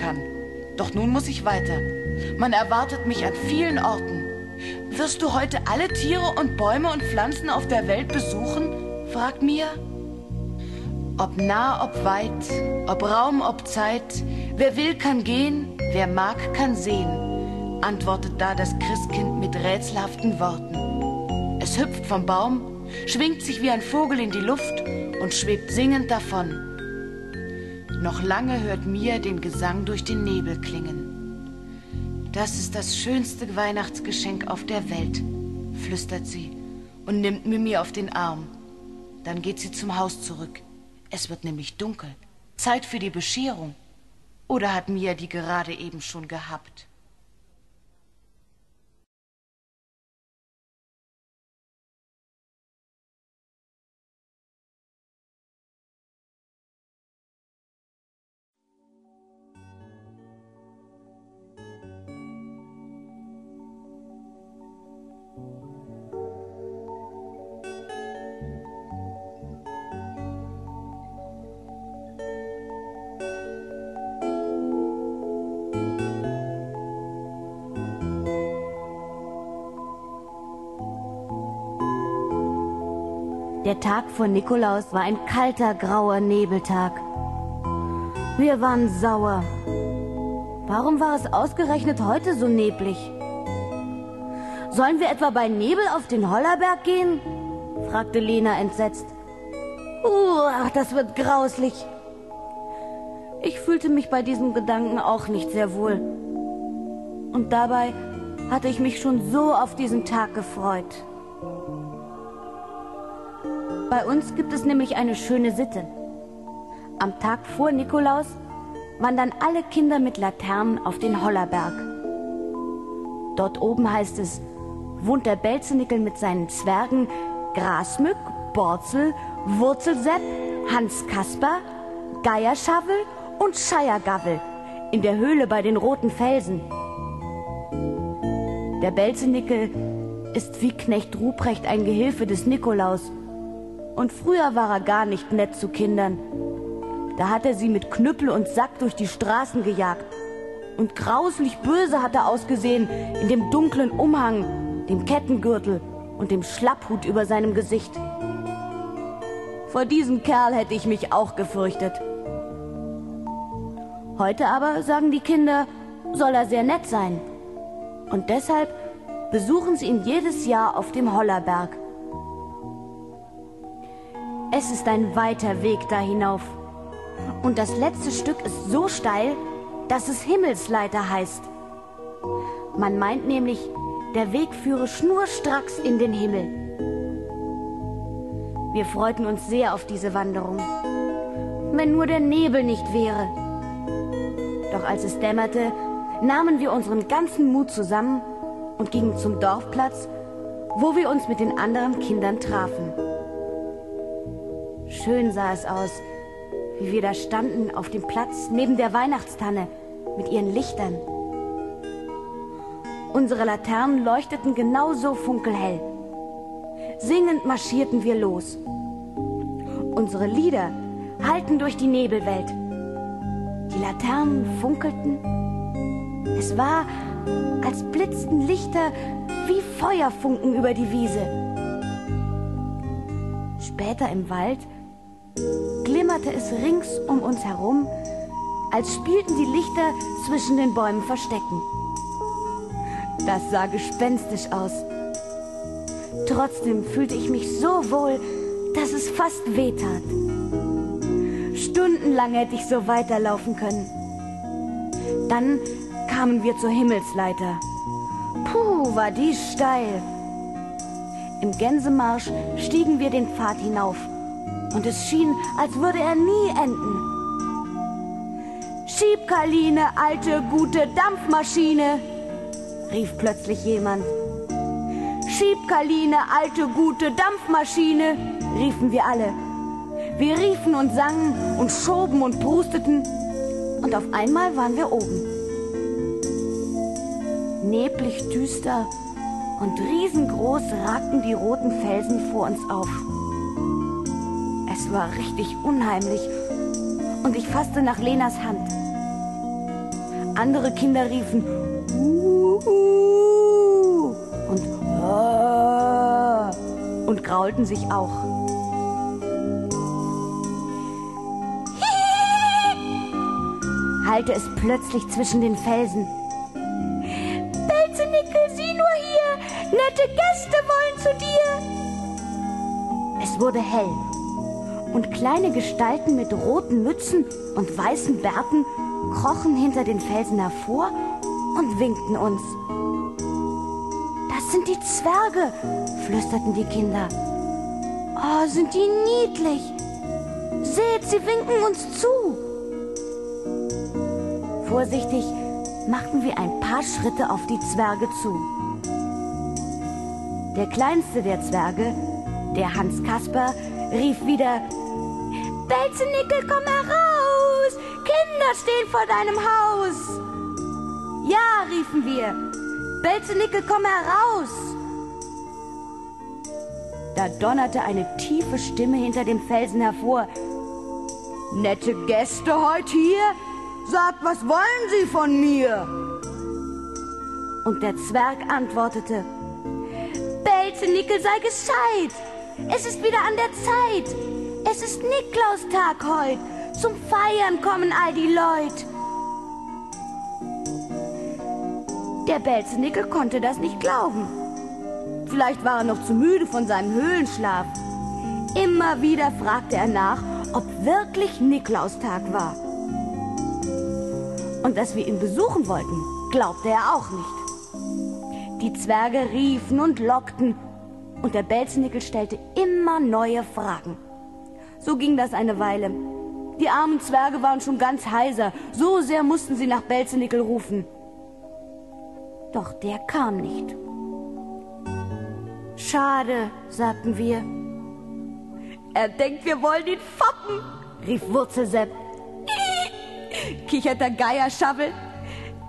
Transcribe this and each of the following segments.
kann. Doch nun muss ich weiter. Man erwartet mich an vielen Orten. Wirst du heute alle Tiere und Bäume und Pflanzen auf der Welt besuchen? fragt Mia. Ob nah, ob weit, ob Raum, ob Zeit, wer will, kann gehen, wer mag, kann sehen, antwortet da das Christkind mit rätselhaften Worten. Es hüpft vom Baum, schwingt sich wie ein Vogel in die Luft und schwebt singend davon. Noch lange hört Mia den Gesang durch den Nebel klingen. Das ist das schönste Weihnachtsgeschenk auf der Welt, flüstert sie und nimmt Mimi auf den Arm. Dann geht sie zum Haus zurück. Es wird nämlich dunkel. Zeit für die Bescherung. Oder hat Mia die gerade eben schon gehabt? Der Tag vor Nikolaus war ein kalter, grauer Nebeltag. Wir waren sauer. Warum war es ausgerechnet heute so neblig? Sollen wir etwa bei Nebel auf den Hollerberg gehen? fragte Lena entsetzt. Uh, das wird grauslich. Ich fühlte mich bei diesem Gedanken auch nicht sehr wohl. Und dabei hatte ich mich schon so auf diesen Tag gefreut. Bei uns gibt es nämlich eine schöne Sitte. Am Tag vor Nikolaus wandern alle Kinder mit Laternen auf den Hollerberg. Dort oben heißt es, wohnt der Belzenickel mit seinen Zwergen Grasmück, Borzel, Wurzelsepp, Hans Kasper, Geierschavel und Scheiergavel in der Höhle bei den roten Felsen. Der Belzenickel ist wie Knecht Ruprecht ein Gehilfe des Nikolaus und früher war er gar nicht nett zu Kindern. Da hat er sie mit Knüppel und Sack durch die Straßen gejagt. Und grauslich böse hat er ausgesehen in dem dunklen Umhang, dem Kettengürtel und dem Schlapphut über seinem Gesicht. Vor diesem Kerl hätte ich mich auch gefürchtet. Heute aber sagen die Kinder, soll er sehr nett sein. Und deshalb besuchen sie ihn jedes Jahr auf dem Hollerberg. Es ist ein weiter Weg da hinauf. Und das letzte Stück ist so steil, dass es Himmelsleiter heißt. Man meint nämlich, der Weg führe schnurstracks in den Himmel. Wir freuten uns sehr auf diese Wanderung. Wenn nur der Nebel nicht wäre. Doch als es dämmerte, nahmen wir unseren ganzen Mut zusammen und gingen zum Dorfplatz, wo wir uns mit den anderen Kindern trafen. Schön sah es aus, wie wir da standen auf dem Platz neben der Weihnachtstanne mit ihren Lichtern. Unsere Laternen leuchteten genauso funkelhell. Singend marschierten wir los. Unsere Lieder hallten durch die Nebelwelt. Die Laternen funkelten. Es war, als blitzten Lichter wie Feuerfunken über die Wiese. Später im Wald glimmerte es rings um uns herum, als spielten die Lichter zwischen den Bäumen verstecken. Das sah gespenstisch aus. Trotzdem fühlte ich mich so wohl, dass es fast wehtat. Stundenlang hätte ich so weiterlaufen können. Dann kamen wir zur Himmelsleiter. Puh, war die steil. Im Gänsemarsch stiegen wir den Pfad hinauf und es schien, als würde er nie enden. Schieb, Karline, alte, gute Dampfmaschine, rief plötzlich jemand. Schieb, Karline, alte, gute Dampfmaschine, riefen wir alle. Wir riefen und sangen und schoben und prusteten und auf einmal waren wir oben. Neblig düster und riesengroß ragten die roten Felsen vor uns auf war richtig unheimlich und ich fasste nach Lenas Hand. andere Kinder riefen Uhu und ah, und graulten sich auch. hallte es plötzlich zwischen den Felsen. Belzenickel, sieh nur hier! Nette Gäste wollen zu dir! Es wurde hell und kleine Gestalten mit roten Mützen und weißen Bärten krochen hinter den Felsen hervor und winkten uns. Das sind die Zwerge, flüsterten die Kinder. Oh, sind die niedlich. Seht, sie winken uns zu. Vorsichtig machten wir ein paar Schritte auf die Zwerge zu. Der kleinste der Zwerge, der Hans Kasper, rief wieder Belzenickel, komm heraus! Kinder stehen vor deinem Haus! Ja, riefen wir. Belzenickel, komm heraus! Da donnerte eine tiefe Stimme hinter dem Felsen hervor. Nette Gäste heute hier? Sagt, was wollen Sie von mir? Und der Zwerg antwortete, Belzenickel sei gescheit. Es ist wieder an der Zeit. Es ist Niklaustag heut. Zum Feiern kommen all die Leute. Der Belzenickel konnte das nicht glauben. Vielleicht war er noch zu müde von seinem Höhlenschlaf. Immer wieder fragte er nach, ob wirklich Niklaustag war. Und dass wir ihn besuchen wollten, glaubte er auch nicht. Die Zwerge riefen und lockten und der Belznickel stellte immer neue Fragen. So ging das eine Weile. Die armen Zwerge waren schon ganz heiser, so sehr mussten sie nach Belznickel rufen. Doch der kam nicht. Schade, sagten wir. Er denkt, wir wollen ihn foppen, rief Wurzelsepp kicherte Geierschabbel.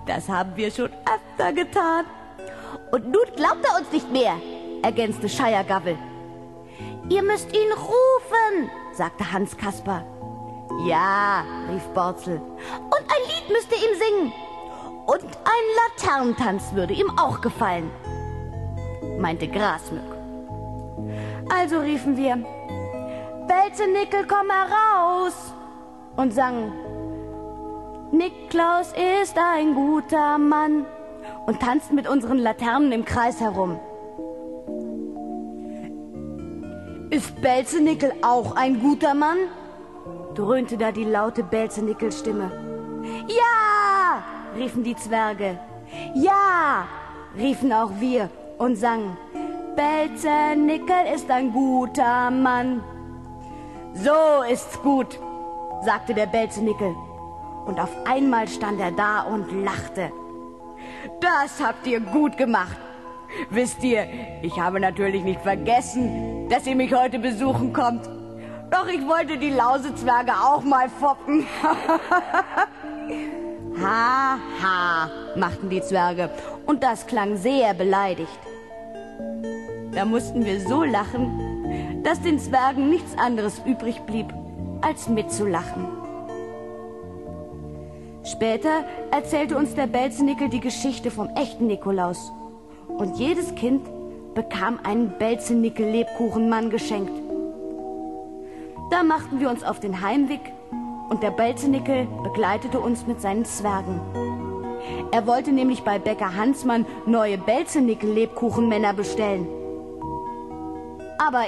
Das haben wir schon öfter getan. Und nun glaubt er uns nicht mehr, ergänzte Scheiergabbel. Ihr müsst ihn rufen, sagte Hans Kasper. Ja, rief Borzel. Und ein Lied müsst ihr ihm singen. Und ein Laternentanz würde ihm auch gefallen, meinte Grasmück. Also riefen wir, Belzenickel, komm heraus! und sangen Niklaus ist ein guter Mann und tanzten mit unseren Laternen im Kreis herum. Ist Belzenickel auch ein guter Mann? dröhnte da die laute Belzenickel-Stimme. Ja! riefen die Zwerge. Ja! riefen auch wir und sangen. Belzenickel ist ein guter Mann. So ist's gut, sagte der Belzenickel und auf einmal stand er da und lachte. Das habt ihr gut gemacht. Wisst ihr, ich habe natürlich nicht vergessen, dass ihr mich heute besuchen kommt. Doch ich wollte die Lausezwerge auch mal foppen. ha, ha, machten die Zwerge. Und das klang sehr beleidigt. Da mussten wir so lachen, dass den Zwergen nichts anderes übrig blieb, als mitzulachen. Später erzählte uns der Belzenickel die Geschichte vom echten Nikolaus. Und jedes Kind bekam einen Belzenickel-Lebkuchenmann geschenkt. Da machten wir uns auf den Heimweg und der Belzenickel begleitete uns mit seinen Zwergen. Er wollte nämlich bei Bäcker Hansmann neue Belzenickel-Lebkuchenmänner bestellen.